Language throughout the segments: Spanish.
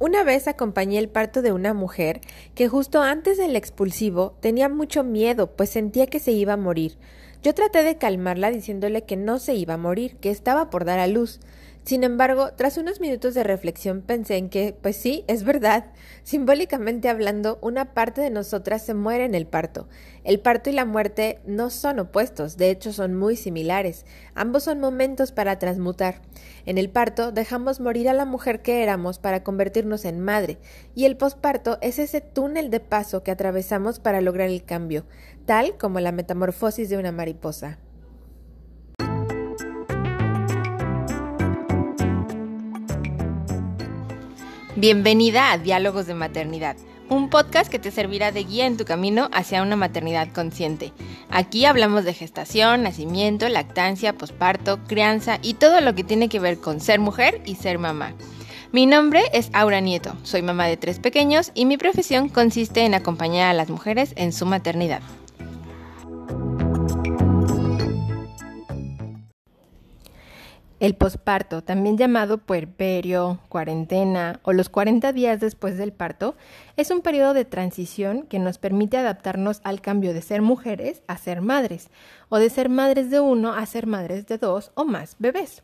Una vez acompañé el parto de una mujer que justo antes del expulsivo tenía mucho miedo, pues sentía que se iba a morir. Yo traté de calmarla diciéndole que no se iba a morir, que estaba por dar a luz. Sin embargo, tras unos minutos de reflexión pensé en que, pues sí, es verdad. Simbólicamente hablando, una parte de nosotras se muere en el parto. El parto y la muerte no son opuestos, de hecho son muy similares. Ambos son momentos para transmutar. En el parto dejamos morir a la mujer que éramos para convertirnos en madre, y el posparto es ese túnel de paso que atravesamos para lograr el cambio, tal como la metamorfosis de una mariposa. Bienvenida a Diálogos de Maternidad, un podcast que te servirá de guía en tu camino hacia una maternidad consciente. Aquí hablamos de gestación, nacimiento, lactancia, posparto, crianza y todo lo que tiene que ver con ser mujer y ser mamá. Mi nombre es Aura Nieto, soy mamá de tres pequeños y mi profesión consiste en acompañar a las mujeres en su maternidad. El posparto, también llamado puerperio, cuarentena o los 40 días después del parto, es un periodo de transición que nos permite adaptarnos al cambio de ser mujeres a ser madres, o de ser madres de uno a ser madres de dos o más bebés.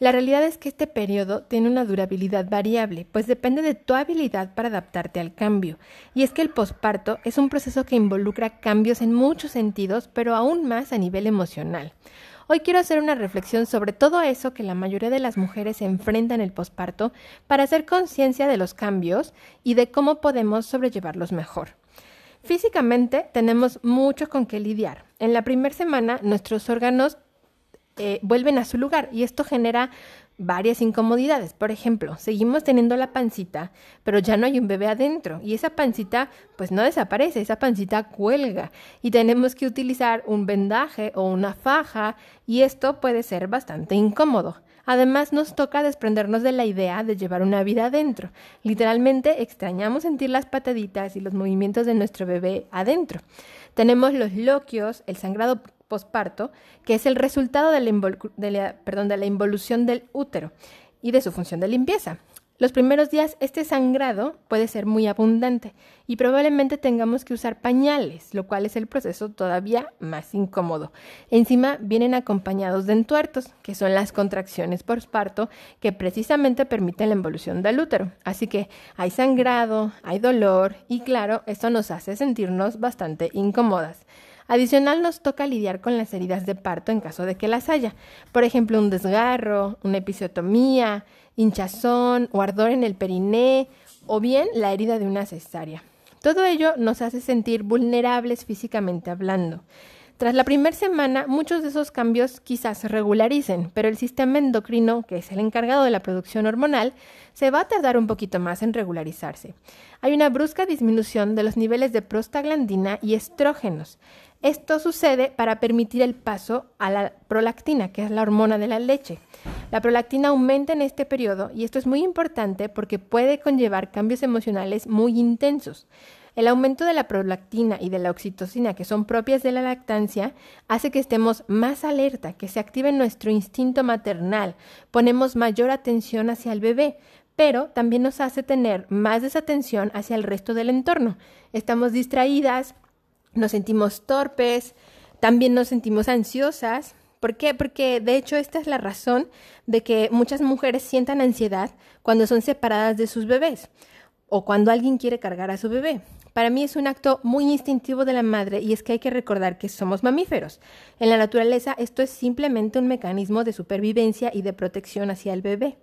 La realidad es que este periodo tiene una durabilidad variable, pues depende de tu habilidad para adaptarte al cambio. Y es que el posparto es un proceso que involucra cambios en muchos sentidos, pero aún más a nivel emocional. Hoy quiero hacer una reflexión sobre todo eso que la mayoría de las mujeres enfrentan en el posparto para hacer conciencia de los cambios y de cómo podemos sobrellevarlos mejor. Físicamente tenemos mucho con qué lidiar. En la primera semana nuestros órganos eh, vuelven a su lugar y esto genera varias incomodidades. Por ejemplo, seguimos teniendo la pancita, pero ya no hay un bebé adentro y esa pancita pues no desaparece, esa pancita cuelga y tenemos que utilizar un vendaje o una faja y esto puede ser bastante incómodo. Además, nos toca desprendernos de la idea de llevar una vida adentro. Literalmente extrañamos sentir las pataditas y los movimientos de nuestro bebé adentro. Tenemos los loquios, el sangrado posparto, que es el resultado de la, de la involución del útero y de su función de limpieza. Los primeros días este sangrado puede ser muy abundante y probablemente tengamos que usar pañales, lo cual es el proceso todavía más incómodo. Encima vienen acompañados de entuertos, que son las contracciones posparto que precisamente permiten la involución del útero. Así que hay sangrado, hay dolor y claro, esto nos hace sentirnos bastante incómodas. Adicional nos toca lidiar con las heridas de parto en caso de que las haya. Por ejemplo, un desgarro, una episiotomía, hinchazón o ardor en el periné o bien la herida de una cesárea. Todo ello nos hace sentir vulnerables físicamente hablando. Tras la primera semana, muchos de esos cambios quizás se regularicen, pero el sistema endocrino, que es el encargado de la producción hormonal, se va a tardar un poquito más en regularizarse. Hay una brusca disminución de los niveles de prostaglandina y estrógenos. Esto sucede para permitir el paso a la prolactina, que es la hormona de la leche. La prolactina aumenta en este periodo y esto es muy importante porque puede conllevar cambios emocionales muy intensos. El aumento de la prolactina y de la oxitocina, que son propias de la lactancia, hace que estemos más alerta, que se active nuestro instinto maternal, ponemos mayor atención hacia el bebé, pero también nos hace tener más desatención hacia el resto del entorno. Estamos distraídas, nos sentimos torpes, también nos sentimos ansiosas. ¿Por qué? Porque de hecho esta es la razón de que muchas mujeres sientan ansiedad cuando son separadas de sus bebés o cuando alguien quiere cargar a su bebé. Para mí es un acto muy instintivo de la madre y es que hay que recordar que somos mamíferos. En la naturaleza esto es simplemente un mecanismo de supervivencia y de protección hacia el bebé.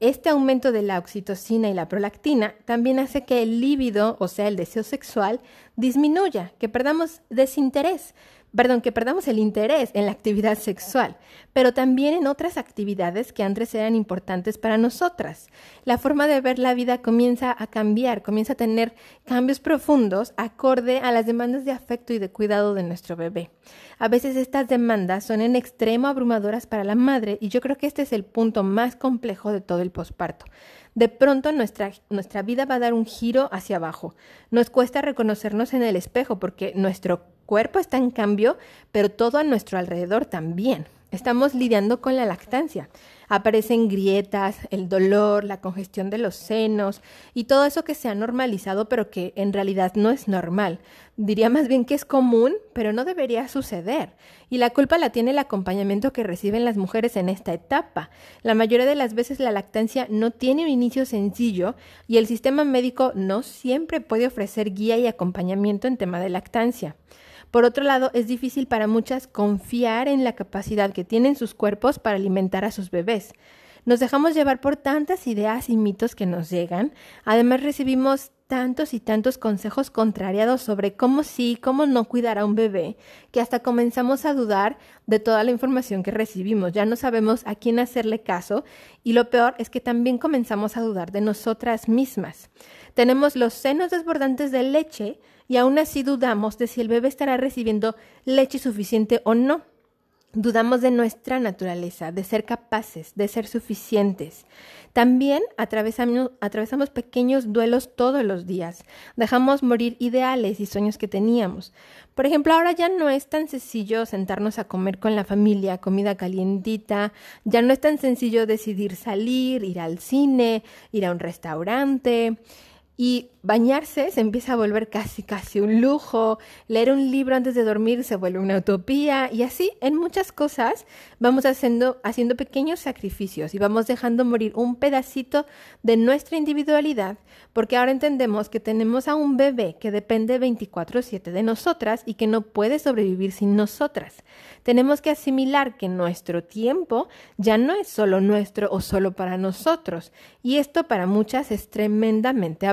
Este aumento de la oxitocina y la prolactina también hace que el líbido, o sea, el deseo sexual, disminuya, que perdamos desinterés, perdón, que perdamos el interés en la actividad sexual, pero también en otras actividades que antes eran importantes para nosotras. La forma de ver la vida comienza a cambiar, comienza a tener cambios profundos acorde a las demandas de afecto y de cuidado de nuestro bebé. A veces estas demandas son en extremo abrumadoras para la madre y yo creo que este es el punto más complejo de todo el posparto. De pronto nuestra, nuestra vida va a dar un giro hacia abajo. Nos cuesta reconocernos en el espejo porque nuestro cuerpo está en cambio, pero todo a nuestro alrededor también. Estamos lidiando con la lactancia. Aparecen grietas, el dolor, la congestión de los senos y todo eso que se ha normalizado pero que en realidad no es normal. Diría más bien que es común, pero no debería suceder. Y la culpa la tiene el acompañamiento que reciben las mujeres en esta etapa. La mayoría de las veces la lactancia no tiene un inicio sencillo y el sistema médico no siempre puede ofrecer guía y acompañamiento en tema de lactancia. Por otro lado, es difícil para muchas confiar en la capacidad que tienen sus cuerpos para alimentar a sus bebés. Nos dejamos llevar por tantas ideas y mitos que nos llegan. Además recibimos tantos y tantos consejos contrariados sobre cómo sí, cómo no cuidar a un bebé, que hasta comenzamos a dudar de toda la información que recibimos. Ya no sabemos a quién hacerle caso y lo peor es que también comenzamos a dudar de nosotras mismas. Tenemos los senos desbordantes de leche y aún así dudamos de si el bebé estará recibiendo leche suficiente o no. Dudamos de nuestra naturaleza, de ser capaces, de ser suficientes. También atravesamos, pequeños duelos todos los días. Dejamos morir ideales y sueños que teníamos. Por ejemplo, ahora ya no es tan sencillo sentarnos a comer con la familia, comida calientita. Ya no es tan sencillo decidir salir, ir al cine, ir a un restaurante. Y bañarse se empieza a volver casi, casi un lujo, leer un libro antes de dormir se vuelve una utopía. Y así en muchas cosas vamos haciendo, haciendo pequeños sacrificios y vamos dejando morir un pedacito de nuestra individualidad porque ahora entendemos que tenemos a un bebé que depende 24/7 de nosotras y que no puede sobrevivir sin nosotras. Tenemos que asimilar que nuestro tiempo ya no es solo nuestro o solo para nosotros. Y esto para muchas es tremendamente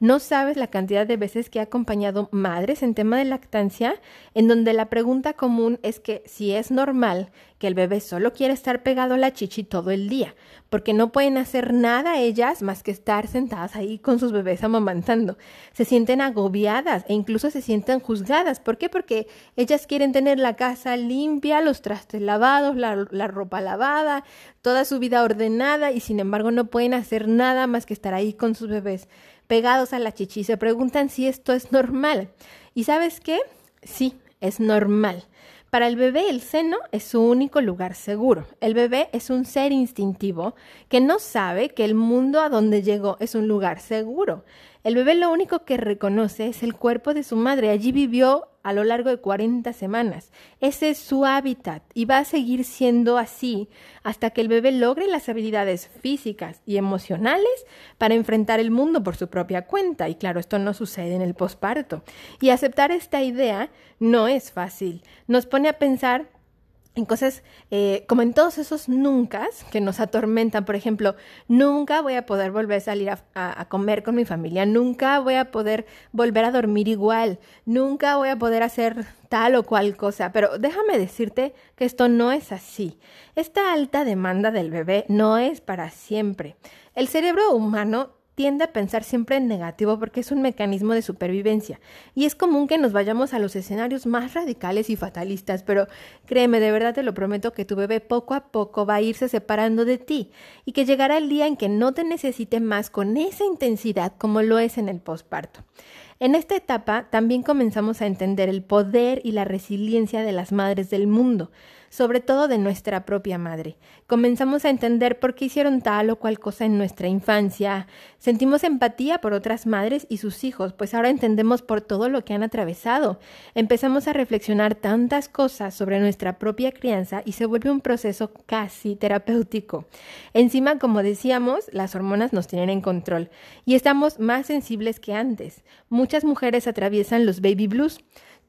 no sabes la cantidad de veces que he acompañado madres en tema de lactancia, en donde la pregunta común es que si es normal que el bebé solo quiere estar pegado a la chichi todo el día, porque no pueden hacer nada ellas más que estar sentadas ahí con sus bebés amamantando. Se sienten agobiadas e incluso se sienten juzgadas. ¿Por qué? Porque ellas quieren tener la casa limpia, los trastes lavados, la, la ropa lavada, toda su vida ordenada y sin embargo no pueden hacer nada más que estar ahí con sus bebés pegados a la chichi. Se preguntan si esto es normal. ¿Y sabes qué? Sí, es normal. Para el bebé el seno es su único lugar seguro. El bebé es un ser instintivo que no sabe que el mundo a donde llegó es un lugar seguro. El bebé lo único que reconoce es el cuerpo de su madre. Allí vivió a lo largo de 40 semanas. Ese es su hábitat y va a seguir siendo así hasta que el bebé logre las habilidades físicas y emocionales para enfrentar el mundo por su propia cuenta. Y claro, esto no sucede en el posparto. Y aceptar esta idea no es fácil. Nos pone a pensar en cosas eh, como en todos esos nunca que nos atormentan. Por ejemplo, nunca voy a poder volver a salir a, comer con mi familia, nunca voy a poder volver a dormir igual, nunca voy a poder hacer tal o cual cosa. Pero déjame decirte que esto no es así. Esta alta demanda del bebé no es para siempre. El cerebro humano tiende a pensar siempre en negativo porque es un mecanismo de supervivencia y es común que nos vayamos a los escenarios más radicales y fatalistas, pero créeme, de verdad te lo prometo que tu bebé poco a poco va a irse separando de ti y que llegará el día en que no te necesite más con esa intensidad como lo es en el posparto. En esta etapa también comenzamos a entender el poder y la resiliencia de las madres del mundo sobre todo de nuestra propia madre. Comenzamos a entender por qué hicieron tal o cual cosa en nuestra infancia. Sentimos empatía por otras madres y sus hijos, pues ahora entendemos por todo lo que han atravesado. Empezamos a reflexionar tantas cosas sobre nuestra propia crianza y se vuelve un proceso casi terapéutico. Encima, como decíamos, las hormonas nos tienen en control y estamos más sensibles que antes. Muchas mujeres atraviesan los baby blues.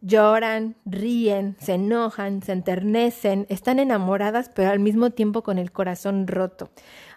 Lloran, ríen, se enojan, se enternecen, están enamoradas pero al mismo tiempo con el corazón roto.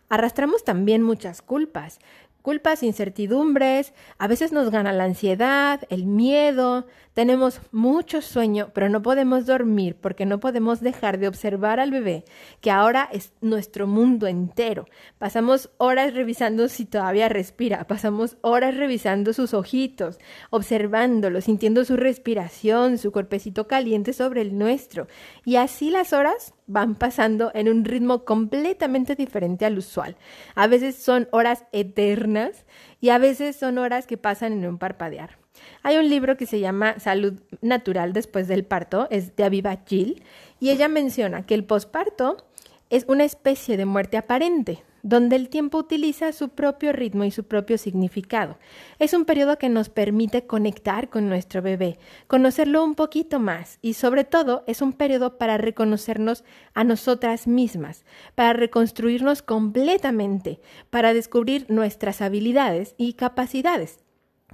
Arrastramos también muchas culpas, culpas, incertidumbres, a veces nos gana la ansiedad, el miedo, tenemos mucho sueño, pero no podemos dormir porque no podemos dejar de observar al bebé, que ahora es nuestro mundo entero. Pasamos horas revisando si todavía respira, pasamos horas revisando sus ojitos, observándolo, sintiendo su respiración, su cuerpecito caliente sobre el nuestro. Y así las horas van pasando en un ritmo completamente diferente al usual. A veces son horas eternas y a veces son horas que pasan en un parpadear. Hay un libro que se llama Salud Natural después del parto, es de Aviva Gil, y ella menciona que el posparto es una especie de muerte aparente, donde el tiempo utiliza su propio ritmo y su propio significado. Es un periodo que nos permite conectar con nuestro bebé, conocerlo un poquito más y sobre todo es un periodo para reconocernos a nosotras mismas, para reconstruirnos completamente, para descubrir nuestras habilidades y capacidades.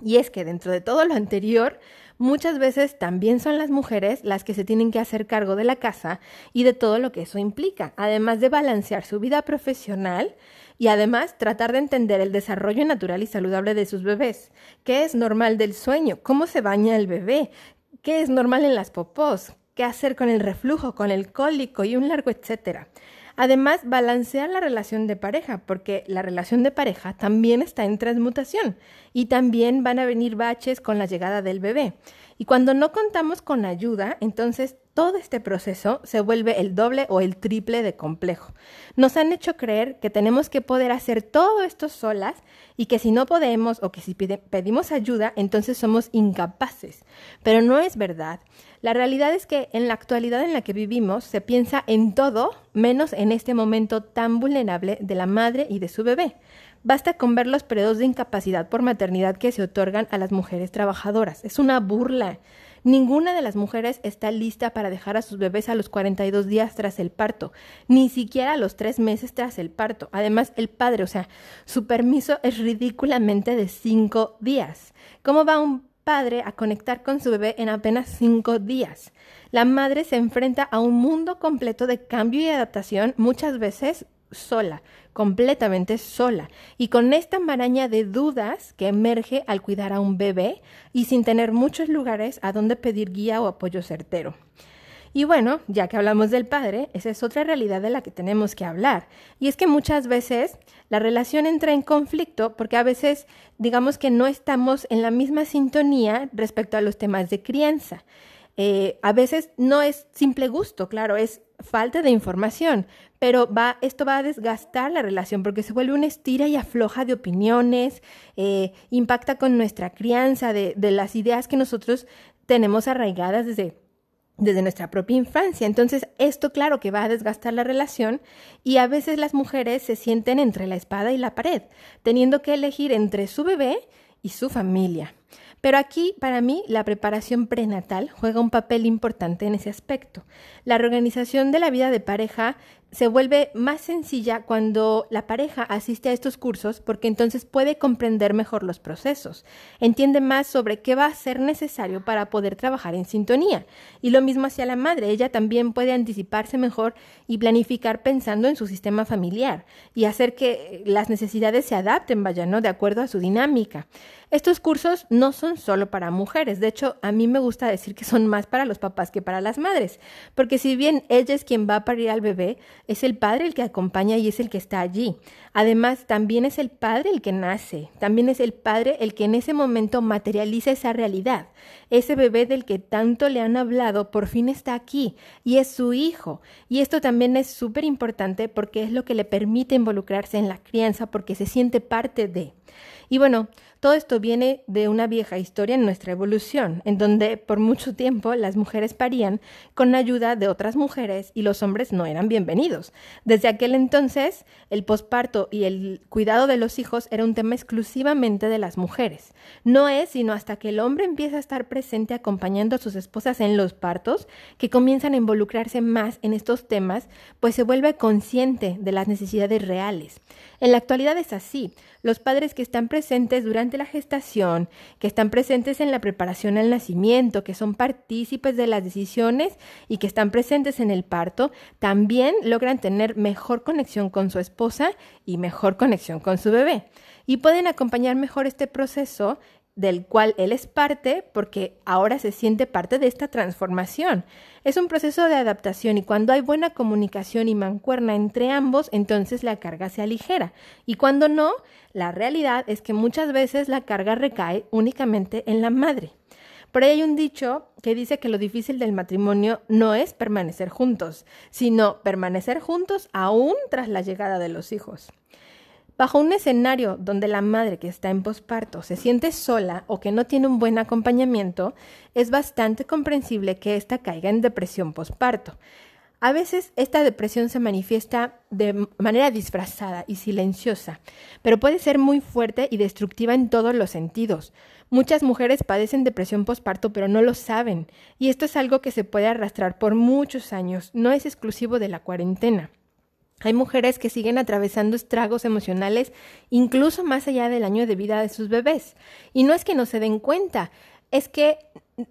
Y es que dentro de todo lo anterior, muchas veces también son las mujeres las que se tienen que hacer cargo de la casa y de todo lo que eso implica, además de balancear su vida profesional y además tratar de entender el desarrollo natural y saludable de sus bebés, qué es normal del sueño, cómo se baña el bebé, qué es normal en las popós, qué hacer con el reflujo, con el cólico y un largo etcétera. Además, balancear la relación de pareja, porque la relación de pareja también está en transmutación y también van a venir baches con la llegada del bebé. Y cuando no contamos con ayuda, entonces todo este proceso se vuelve el doble o el triple de complejo. Nos han hecho creer que tenemos que poder hacer todo esto solas y que si no podemos o que si pedimos ayuda, entonces somos incapaces. Pero no es verdad. La realidad es que en la actualidad en la que vivimos se piensa en todo menos en este momento tan vulnerable de la madre y de su bebé. Basta con ver los periodos de incapacidad por maternidad que se otorgan a las mujeres trabajadoras. Es una burla. Ninguna de las mujeres está lista para dejar a sus bebés a los 42 días tras el parto, ni siquiera a los tres meses tras el parto. Además, el padre, o sea, su permiso es ridículamente de cinco días. ¿Cómo va un padre a conectar con su bebé en apenas cinco días? La madre se enfrenta a un mundo completo de cambio y adaptación, muchas veces sola, completamente sola, y con esta maraña de dudas que emerge al cuidar a un bebé y sin tener muchos lugares a donde pedir guía o apoyo certero. Y bueno, ya que hablamos del padre, esa es otra realidad de la que tenemos que hablar. Y es que muchas veces la relación entra en conflicto porque a veces digamos que no estamos en la misma sintonía respecto a los temas de crianza. Eh, a veces no es simple gusto, claro, es falta de información, pero va, esto va a desgastar la relación porque se vuelve una estira y afloja de opiniones, eh, impacta con nuestra crianza, de, de, las ideas que nosotros tenemos arraigadas desde, desde nuestra propia infancia. Entonces, esto claro que va a desgastar la relación y a veces las mujeres se sienten entre la espada y la pared, teniendo que elegir entre su bebé y su familia. Pero aquí, para mí, la preparación prenatal juega un papel importante en ese aspecto. La reorganización de la vida de pareja se vuelve más sencilla cuando la pareja asiste a estos cursos porque entonces puede comprender mejor los procesos, entiende más sobre qué va a ser necesario para poder trabajar en sintonía. Y lo mismo hacia la madre, ella también puede anticiparse mejor y planificar pensando en su sistema familiar y hacer que las necesidades se adapten, vaya, ¿no? De acuerdo a su dinámica. Estos cursos no son solo para mujeres, de hecho a mí me gusta decir que son más para los papás que para las madres, porque si bien ella es quien va a parir al bebé, es el padre el que acompaña y es el que está allí. Además, también es el padre el que nace, también es el padre el que en ese momento materializa esa realidad. Ese bebé del que tanto le han hablado por fin está aquí y es su hijo. Y esto también es súper importante porque es lo que le permite involucrarse en la crianza porque se siente parte de. Y bueno, todo esto viene de una vieja historia en nuestra evolución, en donde por mucho tiempo las mujeres parían con ayuda de otras mujeres y los hombres no eran bienvenidos. Desde aquel entonces, el posparto y el cuidado de los hijos era un tema exclusivamente de las mujeres. No es sino hasta que el hombre empieza a estar presente acompañando a sus esposas en los partos que comienzan a involucrarse más en estos temas, pues se vuelve consciente de las necesidades reales. En la actualidad es así. Los padres que están presentes durante la gestación, que están presentes en la preparación al nacimiento, que son partícipes de las decisiones y que están presentes en el parto, también logran tener mejor conexión con su esposa y mejor conexión con su bebé. Y pueden acompañar mejor este proceso del cual él es parte porque ahora se siente parte de esta transformación. Es un proceso de adaptación y cuando hay buena comunicación y mancuerna entre ambos, entonces la carga se aligera. Y cuando no, la realidad es que muchas veces la carga recae únicamente en la madre. Por ahí hay un dicho que dice que lo difícil del matrimonio no es permanecer juntos, sino permanecer juntos aún tras la llegada de los hijos. Bajo un escenario donde la madre que está en posparto se siente sola o que no tiene un buen acompañamiento, es bastante comprensible que ésta caiga en depresión posparto. A veces esta depresión se manifiesta de manera disfrazada y silenciosa, pero puede ser muy fuerte y destructiva en todos los sentidos. Muchas mujeres padecen depresión postparto pero no lo saben, y esto es algo que se puede arrastrar por muchos años, no es exclusivo de la cuarentena. Hay mujeres que siguen atravesando estragos emocionales incluso más allá del año de vida de sus bebés. Y no es que no se den cuenta, es que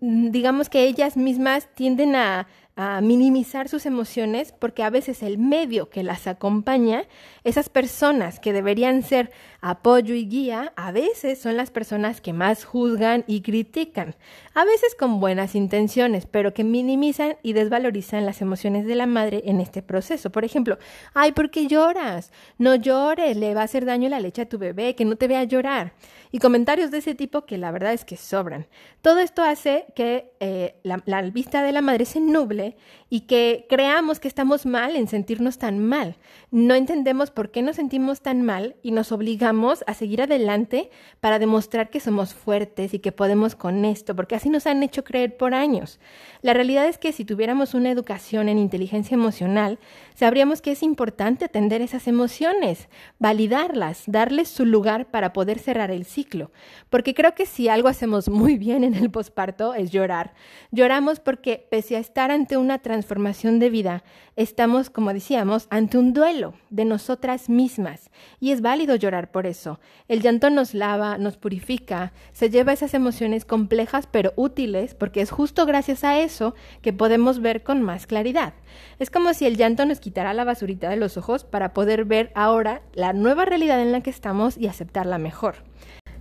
digamos que ellas mismas tienden a a minimizar sus emociones porque a veces el medio que las acompaña, esas personas que deberían ser apoyo y guía, a veces son las personas que más juzgan y critican, a veces con buenas intenciones, pero que minimizan y desvalorizan las emociones de la madre en este proceso. Por ejemplo, ay, ¿por qué lloras? No llores, le va a hacer daño la leche a tu bebé, que no te vea llorar. Y comentarios de ese tipo que la verdad es que sobran. Todo esto hace que eh, la, la vista de la madre se nuble y que creamos que estamos mal en sentirnos tan mal. No entendemos por qué nos sentimos tan mal y nos obligamos a seguir adelante para demostrar que somos fuertes y que podemos con esto, porque así nos han hecho creer por años. La realidad es que si tuviéramos una educación en inteligencia emocional, sabríamos que es importante atender esas emociones, validarlas, darles su lugar para poder cerrar el ciclo. Porque creo que si algo hacemos muy bien en el posparto es llorar. Lloramos porque pese a estar ante una transformación de vida, estamos, como decíamos, ante un duelo de nosotras mismas. Y es válido llorar por eso. El llanto nos lava, nos purifica, se lleva esas emociones complejas pero útiles, porque es justo gracias a eso que podemos ver con más claridad. Es como si el llanto nos quitara la basurita de los ojos para poder ver ahora la nueva realidad en la que estamos y aceptarla mejor.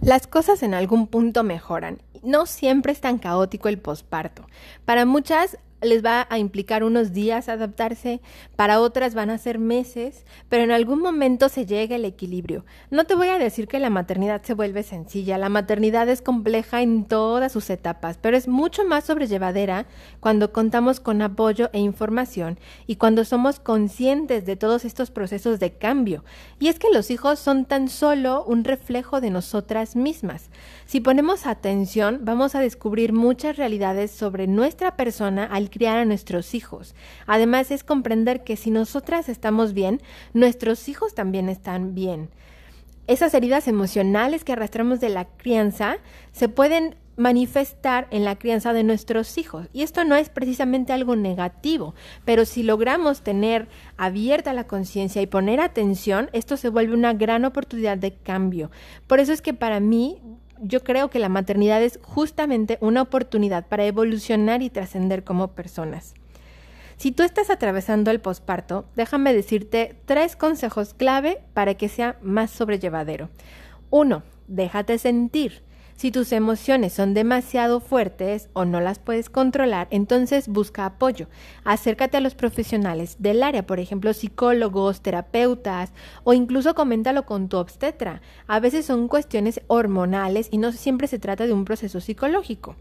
Las cosas en algún punto mejoran. No siempre es tan caótico el posparto. Para muchas les va a implicar unos días adaptarse, para otras van a ser meses, pero en algún momento se llega el equilibrio. No te voy a decir que la maternidad se vuelve sencilla, la maternidad es compleja en todas sus etapas, pero es mucho más sobrellevadera cuando contamos con apoyo e información y cuando somos conscientes de todos estos procesos de cambio. Y es que los hijos son tan solo un reflejo de nosotras mismas. Si ponemos atención, vamos a descubrir muchas realidades sobre nuestra persona al criar a nuestros hijos. Además es comprender que si nosotras estamos bien, nuestros hijos también están bien. Esas heridas emocionales que arrastramos de la crianza se pueden manifestar en la crianza de nuestros hijos. Y esto no es precisamente algo negativo, pero si logramos tener abierta la conciencia y poner atención, esto se vuelve una gran oportunidad de cambio. Por eso es que para mí yo creo que la maternidad es justamente una oportunidad para evolucionar y trascender como personas. Si tú estás atravesando el posparto, déjame decirte tres consejos clave para que sea más sobrellevadero. Uno, déjate sentir. Si tus emociones son demasiado fuertes o no las puedes controlar, entonces busca apoyo. Acércate a los profesionales del área, por ejemplo, psicólogos, terapeutas o incluso coméntalo con tu obstetra. A veces son cuestiones hormonales y no siempre se trata de un proceso psicológico.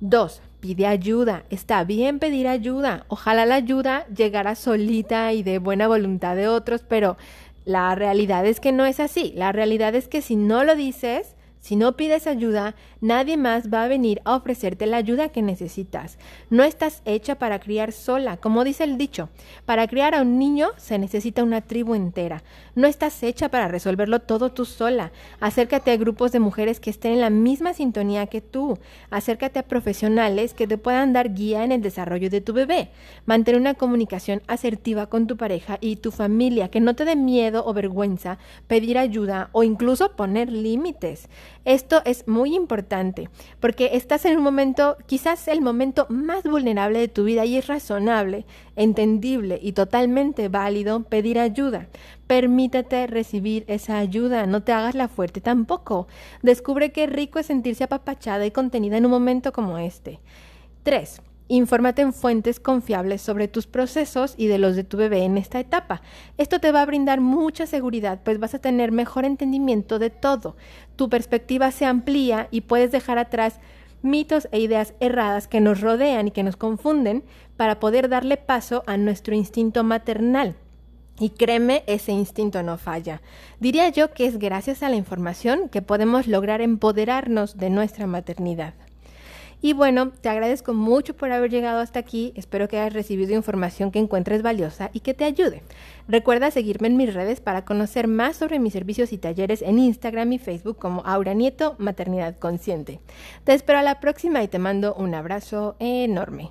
Dos, pide ayuda. Está bien pedir ayuda. Ojalá la ayuda llegara solita y de buena voluntad de otros, pero la realidad es que no es así. La realidad es que si no lo dices, si no pides ayuda, nadie más va a venir a ofrecerte la ayuda que necesitas. No estás hecha para criar sola, como dice el dicho. Para criar a un niño se necesita una tribu entera. No estás hecha para resolverlo todo tú sola. Acércate a grupos de mujeres que estén en la misma sintonía que tú. Acércate a profesionales que te puedan dar guía en el desarrollo de tu bebé. Mantén una comunicación asertiva con tu pareja y tu familia, que no te dé miedo o vergüenza pedir ayuda o incluso poner límites. Esto es muy importante porque estás en un momento, quizás el momento más vulnerable de tu vida y es razonable, entendible y totalmente válido pedir ayuda. Permítete recibir esa ayuda, no te hagas la fuerte tampoco. Descubre qué rico es sentirse apapachada y contenida en un momento como este. 3. Infórmate en fuentes confiables sobre tus procesos y de los de tu bebé en esta etapa. Esto te va a brindar mucha seguridad, pues vas a tener mejor entendimiento de todo. Tu perspectiva se amplía y puedes dejar atrás mitos e ideas erradas que nos rodean y que nos confunden para poder darle paso a nuestro instinto maternal. Y créeme, ese instinto no falla. Diría yo que es gracias a la información que podemos lograr empoderarnos de nuestra maternidad. Y bueno, te agradezco mucho por haber llegado hasta aquí. Espero que hayas recibido información que encuentres valiosa y que te ayude. Recuerda seguirme en mis redes para conocer más sobre mis servicios y talleres en Instagram y Facebook como Aura Nieto Maternidad Consciente. Te espero a la próxima y te mando un abrazo enorme.